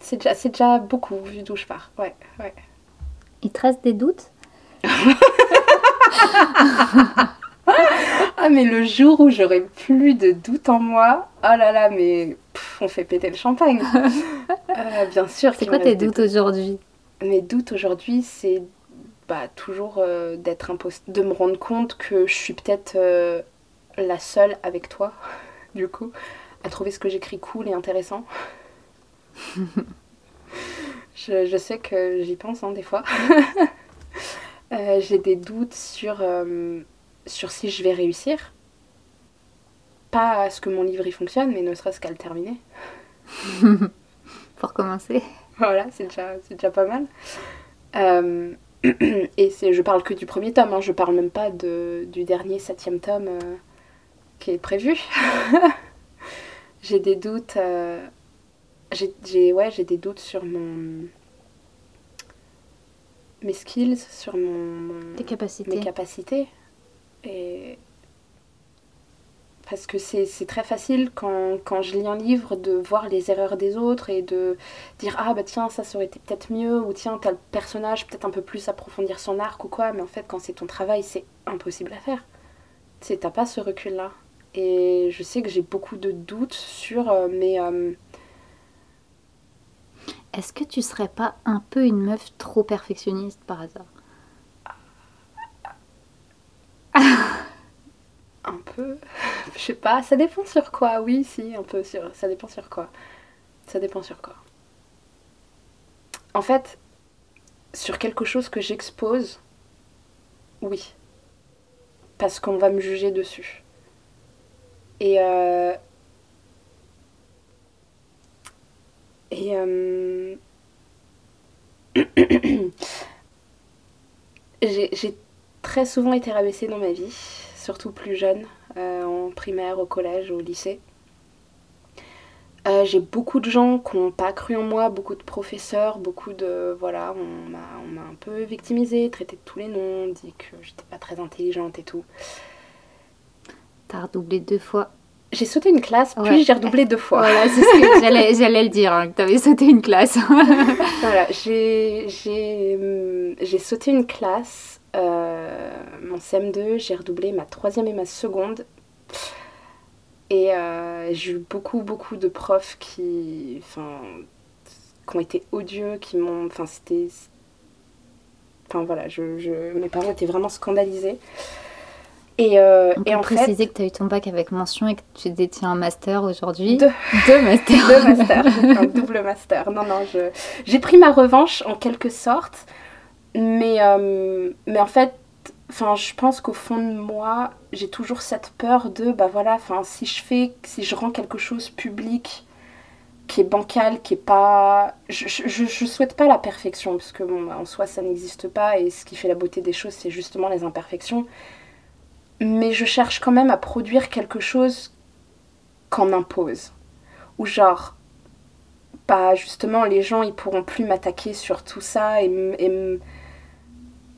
C'est déjà, c'est déjà beaucoup vu d'où je pars. Ouais ouais. Il te reste des doutes? Ah mais le jour où j'aurai plus de doute en moi oh là là mais pff, on fait péter le champagne. Euh, bien sûr C'est quoi tes des doutes. aujourd'hui? Mes doutes aujourd'hui, c'est bah, toujours euh, d'être de me rendre compte que je suis peut-être euh, la seule avec toi, du coup, à trouver ce que j'écris cool et intéressant. je, je sais que j'y pense hein, des fois. Euh, J'ai des doutes sur, sur si je vais réussir. Pas à ce que mon livre y fonctionne, mais ne serait-ce qu'à le terminer. Pour commencer. Voilà, c'est déjà, c'est déjà pas mal. Euh, et c'est, je parle que du premier tome, hein, je parle même pas de, du dernier septième tome euh, qui est prévu. j'ai des doutes. euh, j'ai, j'ai- ouais, j'ai des doutes sur mon. mes skills, sur mon. mon- Tes capacités. mes capacités. Et parce que c'est c'est très facile quand, quand je lis un livre de voir les erreurs des autres et de dire ah bah tiens ça ça aurait été peut-être mieux ou tiens tel personnage peut-être un peu plus approfondir son arc ou quoi. Mais en fait quand c'est ton travail c'est impossible à faire. Tu sais t'as pas ce recul là et je sais que j'ai beaucoup de doutes sur euh, mes euh, Est-ce que tu serais pas un peu une meuf trop perfectionniste par hasard? Un peu. Je sais pas, ça dépend sur quoi. Oui, si, un peu sur. Ça dépend sur quoi. Ça dépend sur quoi. En fait, sur quelque chose que j'expose, oui. Parce qu'on va me juger dessus. Et. euh, Et. euh, J'ai très souvent été rabaissée dans ma vie surtout plus jeune, en primaire, au collège, au lycée. j'ai beaucoup de gens qui n'ont pas cru en moi, beaucoup de professeurs, beaucoup de... Voilà, on m'a un peu victimisée, traité de tous les noms, dit que j'étais pas très intelligente et tout. T'as redoublé deux fois. J'ai sauté une classe, puis j'ai redoublé deux fois. Voilà, c'est ce que j'allais, j'allais le dire, hein, que t'avais sauté une classe. voilà, j'ai, j'ai, j'ai sauté une classe, euh, mon CM2, j'ai redoublé ma troisième et ma seconde. Et euh, j'ai eu beaucoup, beaucoup de profs qui, qui ont été odieux, qui m'ont... Enfin, c'était... Enfin, voilà, je, je, mes parents étaient vraiment scandalisés. Et, euh, On peut préciser que tu as eu ton bac avec mention et que tu détiens un master aujourd'hui. Deux. Deux masters. Deux masters, un double master. Non, non, j'ai pris ma revanche en quelque sorte. Mais, euh, mais en fait, je pense qu'au fond de moi, j'ai toujours cette peur de, bah voilà, enfin, si je fais, si je rends quelque chose public qui est bancal, qui est pas... Je, je, je souhaite pas la perfection, parce que bah, en soi, ça n'existe pas, et ce qui fait la beauté des choses, c'est justement les imperfections mais je cherche quand même à produire quelque chose qu'on impose. Ou genre, pas justement, les gens, ils pourront plus m'attaquer sur tout ça et,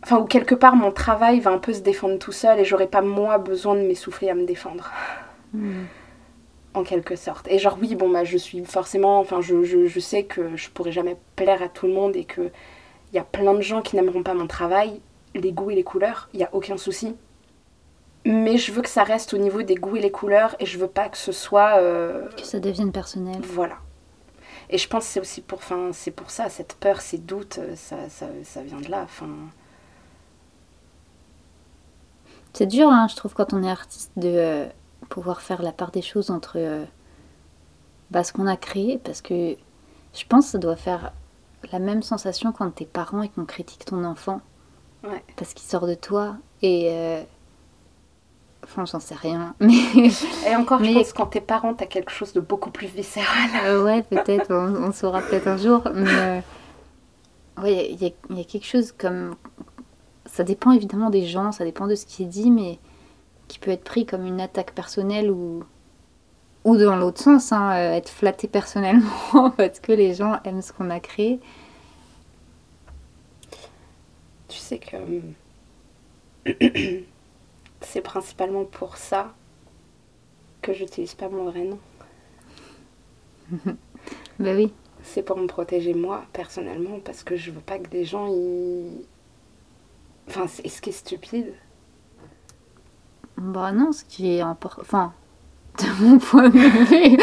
Enfin, ou quelque part, mon travail va un peu se défendre tout seul et j'aurai pas moi besoin de m'essouffler à me défendre. Hmm. En quelque sorte. Et genre, oui, bon, bah, je suis forcément. Enfin, je, je, je sais que je pourrai jamais plaire à tout le monde et que il y a plein de gens qui n'aimeront pas mon travail, les goûts et les couleurs, il y a aucun souci mais je veux que ça reste au niveau des goûts et les couleurs et je veux pas que ce soit euh, que ça devienne personnel voilà et je pense que c'est aussi pour enfin c'est pour ça cette peur ces doutes euh, ça, ça, ça vient de là enfin c'est dur hein, je trouve quand on est artiste de euh, pouvoir faire la part des choses entre bah, ce qu'on a créé parce que je pense que ça doit faire la même sensation quand t'es parent et qu'on critique ton enfant ouais. parce qu'il sort de toi et Enfin, j'en sais rien. Mais... Et encore, je pense quand t'es parent, t'as quelque chose de beaucoup plus viscéral. Euh, ouais, peut-être, on, saura peut-être un jour. Mais euh, ouais, il y, a quelque chose comme. Ça dépend évidemment des gens, ça dépend de ce qui est dit, mais qui peut être pris comme une attaque personnelle ou, ou dans l'autre sens, hein, euh, être flatté personnellement parce que les gens aiment ce qu'on a créé. Tu sais que c'est principalement pour ça que j'utilise pas mon vrai nom. bah oui. C'est pour me protéger moi, personnellement, parce que je veux pas que des gens y. Enfin, c'est ce qui est stupide? Bah non, ce qui est important. Enfin, de mon point de vue.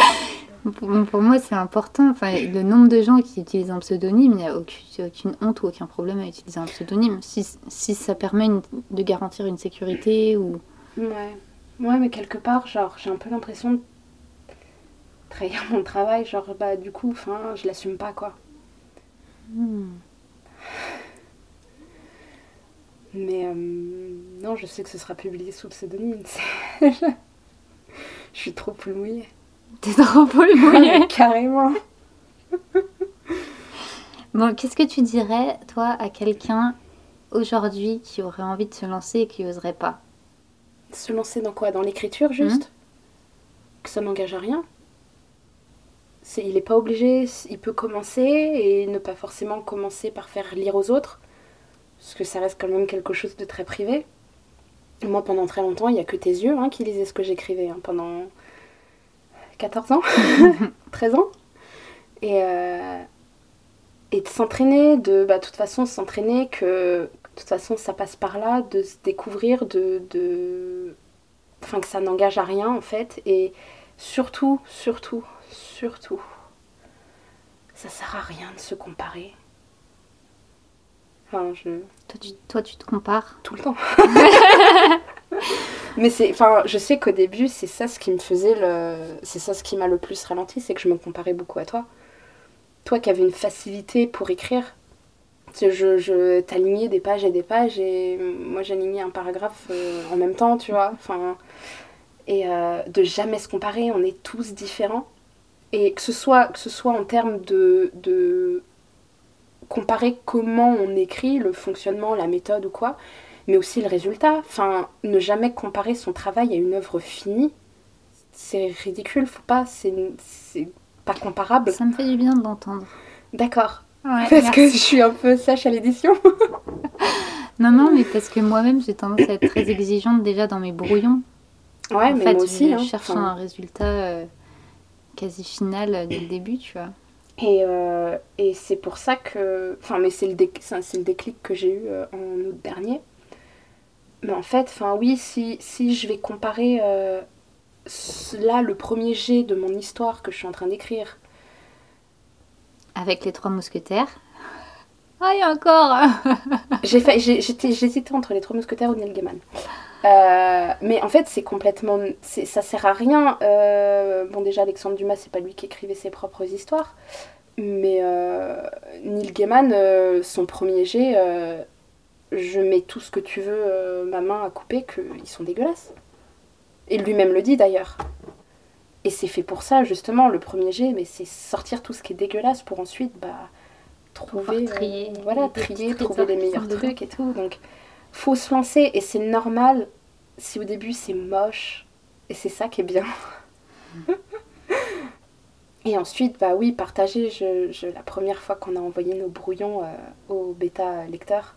Pour, moi, c'est important. Enfin, le nombre de gens qui utilisent un pseudonyme, il n'y a aucune, honte ou aucun problème à utiliser un pseudonyme. Si, si ça permet de garantir une sécurité ou. Ouais. Ouais, mais quelque part, genre, j'ai un peu l'impression de trahir mon travail. Genre, bah, du coup, enfin, je l'assume pas, quoi. Hmm. Mais euh, non, je sais que ce sera publié sous le pseudonyme. je suis trop plus mouillée. T'es trop mouillé. Carrément. bon, qu'est-ce que tu dirais, toi, à quelqu'un aujourd'hui qui aurait envie de se lancer et qui n'oserait pas? Se lancer dans quoi? Dans l'écriture, juste? Hmm. Que ça n'engage à rien il n'est pas obligé, il peut commencer et ne pas forcément commencer par faire lire aux autres, parce que ça reste quand même quelque chose de très privé. Moi, pendant très longtemps, il n'y a que tes yeux hein, qui lisaient ce que j'écrivais. Hein, pendant 14 ans, 13 ans. Et, euh, et de s'entraîner, de bah, toute façon s'entraîner, que de toute façon ça passe par là, de se découvrir, de, de... Enfin que ça n'engage à rien en fait. Et surtout, surtout, surtout, ça sert à rien de se comparer. Enfin, je... Toi tu, toi, tu te compares Tout le temps. Mais c'est, enfin, je sais qu'au début, c'est ça ce qui me faisait le, c'est ça ce qui m'a le plus ralenti, c'est que je me comparais beaucoup à toi. Toi qui avais une facilité pour écrire, je, je t'alignais des pages et des pages et moi j'alignais un paragraphe euh, en même temps, tu vois. Enfin, et euh, de jamais se comparer, on est tous différents. Et que ce soit, que ce soit en termes de, de comparer comment on écrit, le fonctionnement, la méthode ou quoi, mais aussi le résultat. Enfin, ne jamais comparer son travail à une œuvre finie, c'est ridicule, faut pas, c'est c'est pas comparable. Ça me fait du bien de l'entendre. D'accord. Ouais, Parce que je suis un peu sèche à l'édition. Non, non, mais parce que moi-même, j'ai tendance à être très exigeante déjà dans mes brouillons. Ouais, en mais fait, moi aussi. je hein. cherche Enfin, un résultat euh, quasi final euh, dès le début, tu vois. Et, euh, et c'est pour ça que. Enfin, mais c'est le, c'est le déclic que j'ai eu euh, en août dernier. Mais en fait, enfin, oui, si, si je vais comparer euh, là le premier jet de mon histoire que je suis en train d'écrire, Avec les trois mousquetaires. Ah, il y a encore j'étais, j'hésitais entre les trois mousquetaires ou Neil Gaiman. Euh, mais en fait, c'est complètement. Ça sert à rien. Euh, bon, déjà, Alexandre Dumas, c'est pas lui qui écrivait ses propres histoires. Mais euh, Neil Gaiman, son premier jet, je mets tout ce que tu veux, ma main à couper, qu'ils sont dégueulasses. Et lui-même le dit d'ailleurs. Et c'est fait pour ça, justement, le premier jet, mais c'est sortir tout ce qui est dégueulasse pour ensuite bah, trouver. Trier voilà, trier, trouver les meilleurs trucs et tout. Donc, faut se lancer et c'est normal si au début c'est moche et c'est ça qui est bien. et ensuite, bah oui, partager. Je, je- la première fois qu'on a envoyé nos brouillons euh, au bêta lecteur,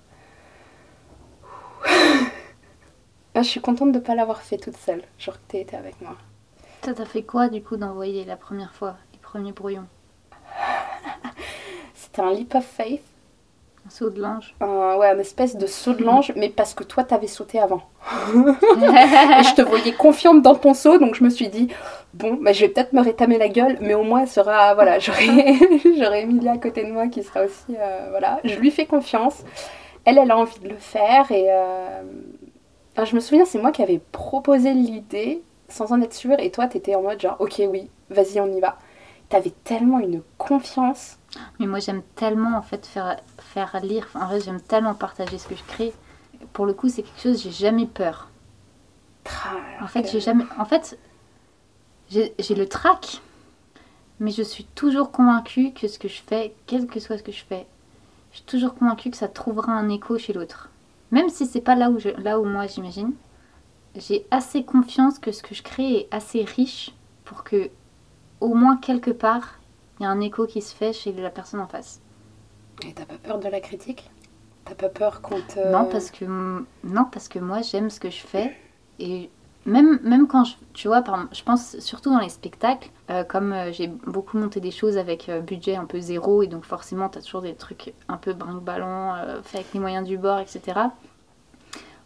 Ah, je suis contente de ne pas l'avoir fait toute seule. Genre que tu été avec moi. Toi, t'as fait quoi du coup d'envoyer la première fois les premiers brouillons? C'était un leap of faith, Un saut de l'ange un, ouais, une espèce de saut de l'ange, mais parce que toi t'avais sauté avant. Et je te voyais confiante dans ton saut, donc je me suis dit, bon, bah, je vais peut-être me rétamer la gueule, mais au moins elle sera, voilà, j'aurai j'aurai Emilia à côté de moi qui sera aussi, euh, voilà, je lui fais confiance. Elle, elle a envie de le faire, et euh, enfin, je me souviens, c'est moi qui avais proposé l'idée, sans en être sûre, et toi t'étais en mode genre, ok, oui, vas-y, on y va. T'avais tellement une confiance. Mais moi, j'aime tellement en fait faire, faire lire. En vrai, j'aime tellement partager ce que je crée. Pour le coup, c'est quelque chose, j'ai jamais peur. En fait, j'ai jamais. En fait, j'ai le trac, mais je suis toujours convaincue que ce que je fais, quel que soit ce que je fais, je suis toujours convaincue que ça trouvera un écho chez l'autre. Même si c'est pas là où, je, là où moi j'imagine, j'ai assez confiance que ce que je crée est assez riche pour que, au moins quelque part, il y a un écho qui se fait chez la personne en face. Et t'as pas peur de la critique? T'as pas peur qu'on te... Non, parce que, non, parce que moi, j'aime ce que je fais. Et même, même quand je, tu vois, par je pense surtout dans les spectacles, euh, comme euh, j'ai beaucoup monté des choses avec euh, budget un peu zéro, et donc forcément, tu as toujours des trucs un peu brinque-ballon, euh, fait avec les moyens du bord, etc.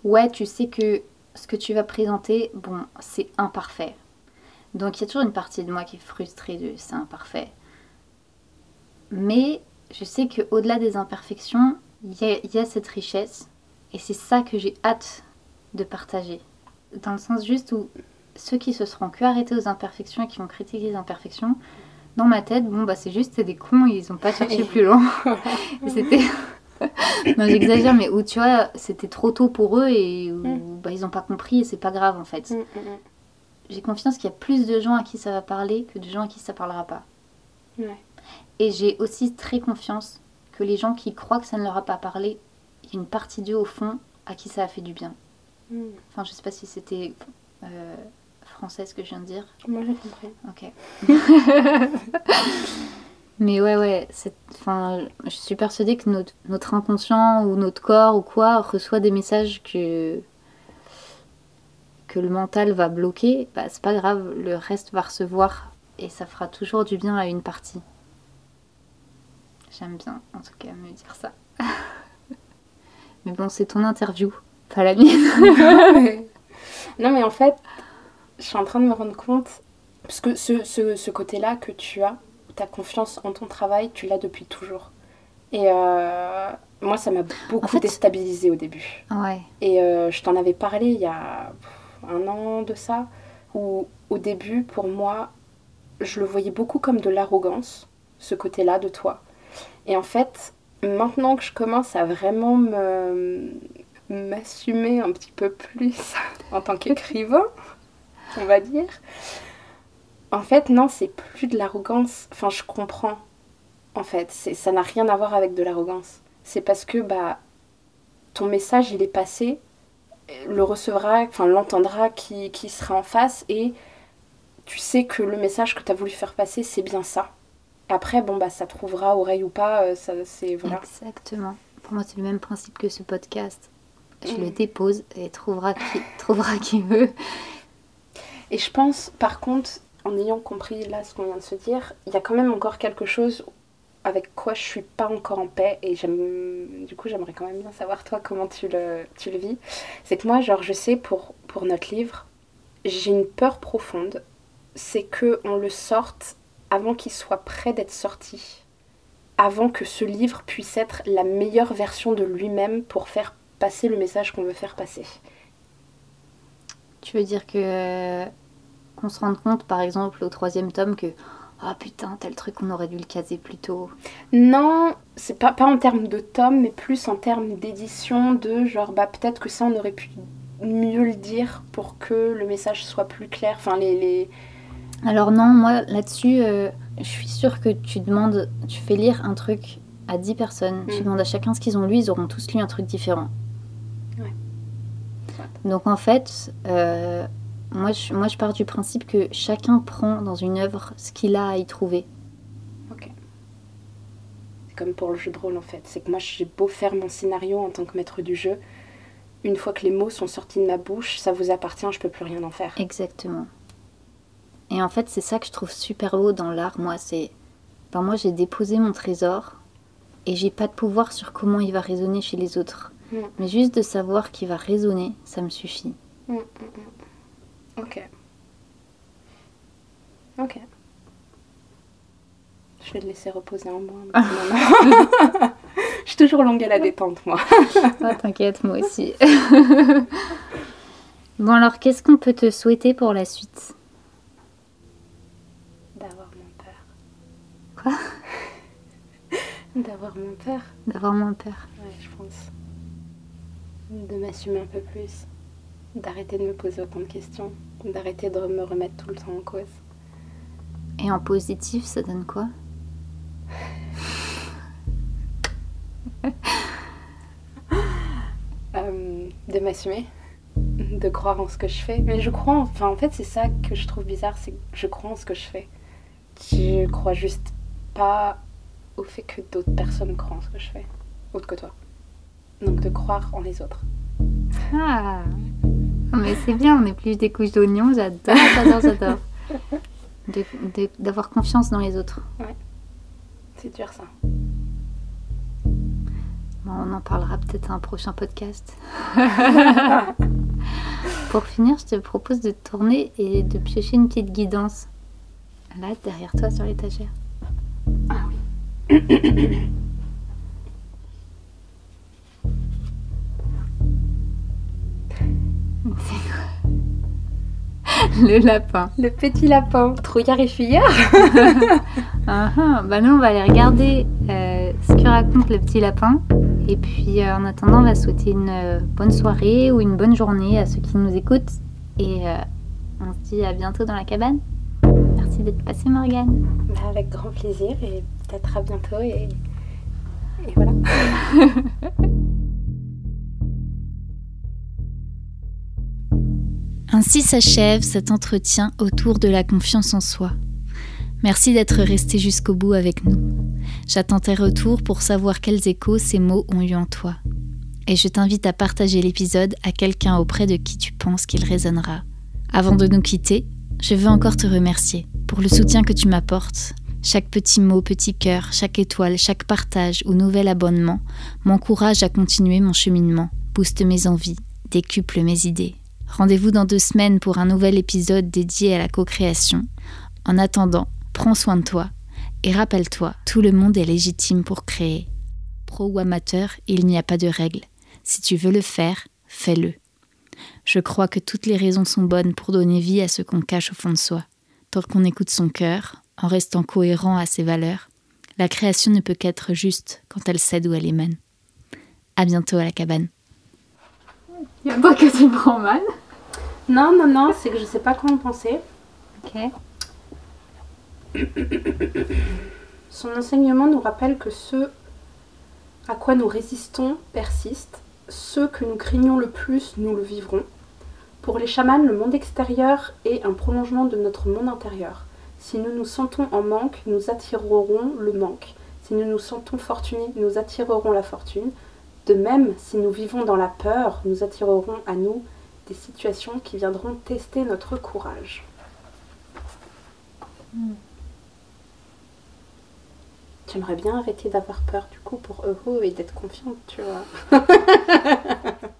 Ouais, tu sais que ce que tu vas présenter, bon, c'est imparfait. Donc il y a toujours une partie de moi qui est frustrée de c'est imparfait. Mais je sais qu'au-delà des imperfections, il y, a- il y a cette richesse. Et c'est ça que j'ai hâte de partager. Dans le sens juste où ceux qui se seront que arrêtés aux imperfections et qui vont critiquer les imperfections, dans ma tête, bon, bah c'est juste c'est des cons, ils ont pas cherché plus loin. C'était. non, j'exagère, mais où tu vois, c'était trop tôt pour eux et où, Mm. bah, ils ont pas compris et c'est pas grave en fait. J'ai confiance qu'il y a plus de gens à qui ça va parler que de gens à qui ça parlera pas. Ouais. Et j'ai aussi très confiance que les gens qui croient que ça ne leur a pas parlé, il y a une partie d'eux au fond à qui ça a fait du bien. Mm. Enfin, je sais pas si c'était euh, français ce que je viens de dire. Moi j'ai compris. Ok. Mais ouais, ouais, enfin, je suis persuadée que notre, notre inconscient ou notre corps ou quoi reçoit des messages que, que le mental va bloquer. Bah, c'est pas grave, le reste va recevoir et ça fera toujours du bien à une partie. J'aime bien, en tout cas, me dire ça. Mais bon, c'est ton interview, pas la mienne. non mais en fait, je suis en train de me rendre compte, parce que ce, ce, ce côté-là que tu as, ta confiance en ton travail, tu l'as depuis toujours. Et euh, moi, ça m'a beaucoup En fait- déstabilisée au début. Ouais. Et euh, je t'en avais parlé il y a un an de ça, où au début, pour moi, je le voyais beaucoup comme de l'arrogance, ce côté-là de toi. Et en fait, maintenant que je commence à vraiment me m'assumer un petit peu plus en tant qu'écrivain, on va dire, en fait, non, c'est plus de l'arrogance. Enfin, je comprends. En fait, ça n'a rien à voir avec de l'arrogance. C'est parce que bah ton message il est passé le recevra, enfin l'entendra qui, qui sera en face et tu sais que le message que tu as voulu faire passer, c'est bien ça. Après, bon, bah, ça trouvera oreille ou pas, euh, ça, c'est voilà. Exactement. Pour moi, c'est le même principe que ce podcast. Je le Mm. dépose et trouvera qui, trouvera qui veut. Et je pense, par contre, en ayant compris là ce qu'on vient de se dire, il y a quand même encore quelque chose avec quoi je suis pas encore en paix et j'aime du coup j'aimerais quand même bien savoir toi comment tu le, tu le vis. C'est que moi genre je sais pour, pour notre livre, j'ai une peur profonde, c'est que on le sorte avant qu'il soit prêt d'être sorti. Avant que ce livre puisse être la meilleure version de lui-même pour faire passer le message qu'on veut faire passer. Tu veux dire que euh, qu'on se rende compte, par exemple, au troisième tome, que ah putain, tel truc, on aurait dû le caser plus tôt. Non, c'est pas, pas en termes de tome, mais plus en termes d'édition, de genre, bah peut-être que ça, on aurait pu mieux le dire pour que le message soit plus clair. Enfin, les... les... Alors non, moi là-dessus, euh, je suis sûre que tu demandes, tu fais lire un truc à 10 personnes, tu Mm. demandes à chacun ce qu'ils ont lu, ils auront tous lu un truc différent. Ouais. Donc en fait, euh, moi, je, moi je pars du principe que chacun prend dans une œuvre ce qu'il a à y trouver. C'est comme pour le jeu de rôle, en fait. C'est que moi, j'ai beau faire mon scénario en tant que maître du jeu, une fois que les mots sont sortis de ma bouche, ça vous appartient, je peux plus rien en faire. Exactement. Et en fait, c'est ça que je trouve super beau dans l'art, moi, c'est... Ben, moi, j'ai déposé mon trésor et j'ai pas de pouvoir sur comment il va résonner chez les autres. Mm. Mais juste de savoir qu'il va résonner, ça me suffit. Mm, mm. Ok. Ok. Je vais le laisser reposer en moi. un petit moment. Je suis toujours longue à la détente, moi. Ah, t'inquiète, moi aussi. bon, alors, qu'est-ce qu'on peut te souhaiter pour la suite? D'avoir mon père. Quoi? D'avoir mon père, D'avoir moins peur. ouais, je pense. De m'assumer un peu plus. D'arrêter de me poser autant de questions. D'arrêter de me remettre tout le temps en cause. Et en positif, ça donne quoi? Euh, de m'assumer. De croire en ce que je fais. Mais je crois, en- enfin, en fait, c'est ça que je trouve bizarre, c'est que je crois en ce que je fais. Je crois juste pas au fait que d'autres personnes croient en ce que je fais. Autre que toi. Donc de croire en les autres. Ah Mais c'est bien, on est plus des couches d'oignons, j'adore, j'adore, j'adore. D'avoir confiance dans les autres. C'est dur ça. Bon, on en parlera peut-être à un prochain podcast. Pour finir, je te propose de tourner et de piocher une petite guidance. Là, derrière toi, sur l'étagère. C'est Le lapin. Le petit lapin, trouillard et fuyard. Ah ah, bah nous on va aller regarder euh, ce que raconte le petit lapin. Et puis euh, en attendant, on va souhaiter une euh, bonne soirée ou une bonne journée à ceux qui nous écoutent. Et on se dit à bientôt dans la cabane. Merci d'être passé Morgane. Bah, avec grand plaisir et peut-être à bientôt et, et voilà. Ainsi s'achève cet entretien autour de la confiance en soi. Merci d'être resté jusqu'au bout avec nous. J'attends tes retours pour savoir quels échos ces mots ont eu en toi. Et je t'invite à partager l'épisode à quelqu'un auprès de qui tu penses qu'il résonnera. Avant de nous quitter, je veux encore te remercier pour le soutien que tu m'apportes. Chaque petit mot, petit cœur, chaque étoile, chaque partage ou nouvel abonnement m'encourage à continuer mon cheminement, booste mes envies, décuple mes idées. Rendez-vous dans deux semaines pour un nouvel épisode dédié à la co-création. En attendant, prends soin de toi et rappelle-toi, tout le monde est légitime pour créer. Pro ou amateur, il n'y a pas de règle. Si tu veux le faire, fais-le. Je crois que toutes les raisons sont bonnes pour donner vie à ce qu'on cache au fond de soi. Tant qu'on écoute son cœur, en restant cohérent à ses valeurs, la création ne peut qu'être juste quand elle sait d'où elle émane. À bientôt à la cabane. Il a pas que tu prends mal. Non, non, non, c'est que je sais pas comment penser. Ok. Son enseignement nous rappelle que ce à quoi nous résistons persiste. ceux que nous craignons le plus, nous le vivrons. Pour les chamans, le monde extérieur est un prolongement de notre monde intérieur. Si nous nous sentons en manque, nous attirerons le manque. Si nous nous sentons fortunés, nous attirerons la fortune. De même, si nous vivons dans la peur, nous attirerons à nous des situations qui viendront tester notre courage. J'aimerais bien arrêter d'avoir peur du coup pour Euro et d'être confiante, tu vois.